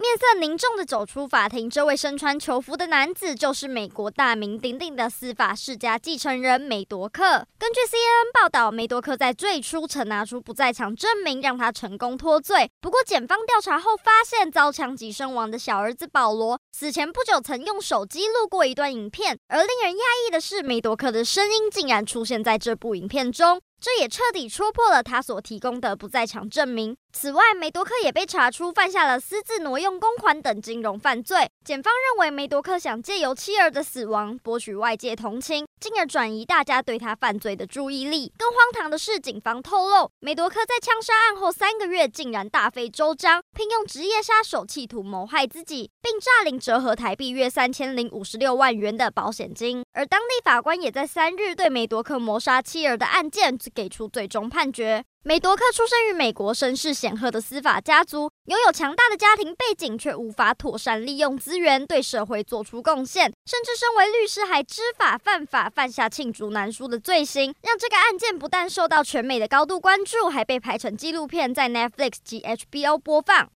面色凝重的走出法庭，这位身穿囚服的男子就是美国大名鼎鼎的司法世家继承人梅多克。根据 CNN 报道，梅多克在最初曾拿出不在场证明，让他成功脱罪。不过，检方调查后发现，遭枪击身亡的小儿子保罗死前不久曾用手机录过一段影片，而令人讶异的是，梅多克的声音竟然出现在这部影片中。这也彻底戳破了他所提供的不在场证明。此外，梅多克也被查出犯下了私自挪用公款等金融犯罪。检方认为，梅多克想借由妻儿的死亡博取外界同情，进而转移大家对他犯罪的注意力。更荒唐的是，警方透露，梅多克在枪杀案后三个月竟然大费周章，聘用职业杀手企图谋害自己，并诈领折合台币约三千零五十六万元的保险金。而当地法官也在三日对梅多克谋杀妻儿的案件给出最终判决。美多克出生于美国声势显赫的司法家族，拥有强大的家庭背景，却无法妥善利用资源对社会做出贡献，甚至身为律师还知法犯法，犯下罄竹难书的罪行，让这个案件不但受到全美的高度关注，还被拍成纪录片在 Netflix 及 HBO 播放。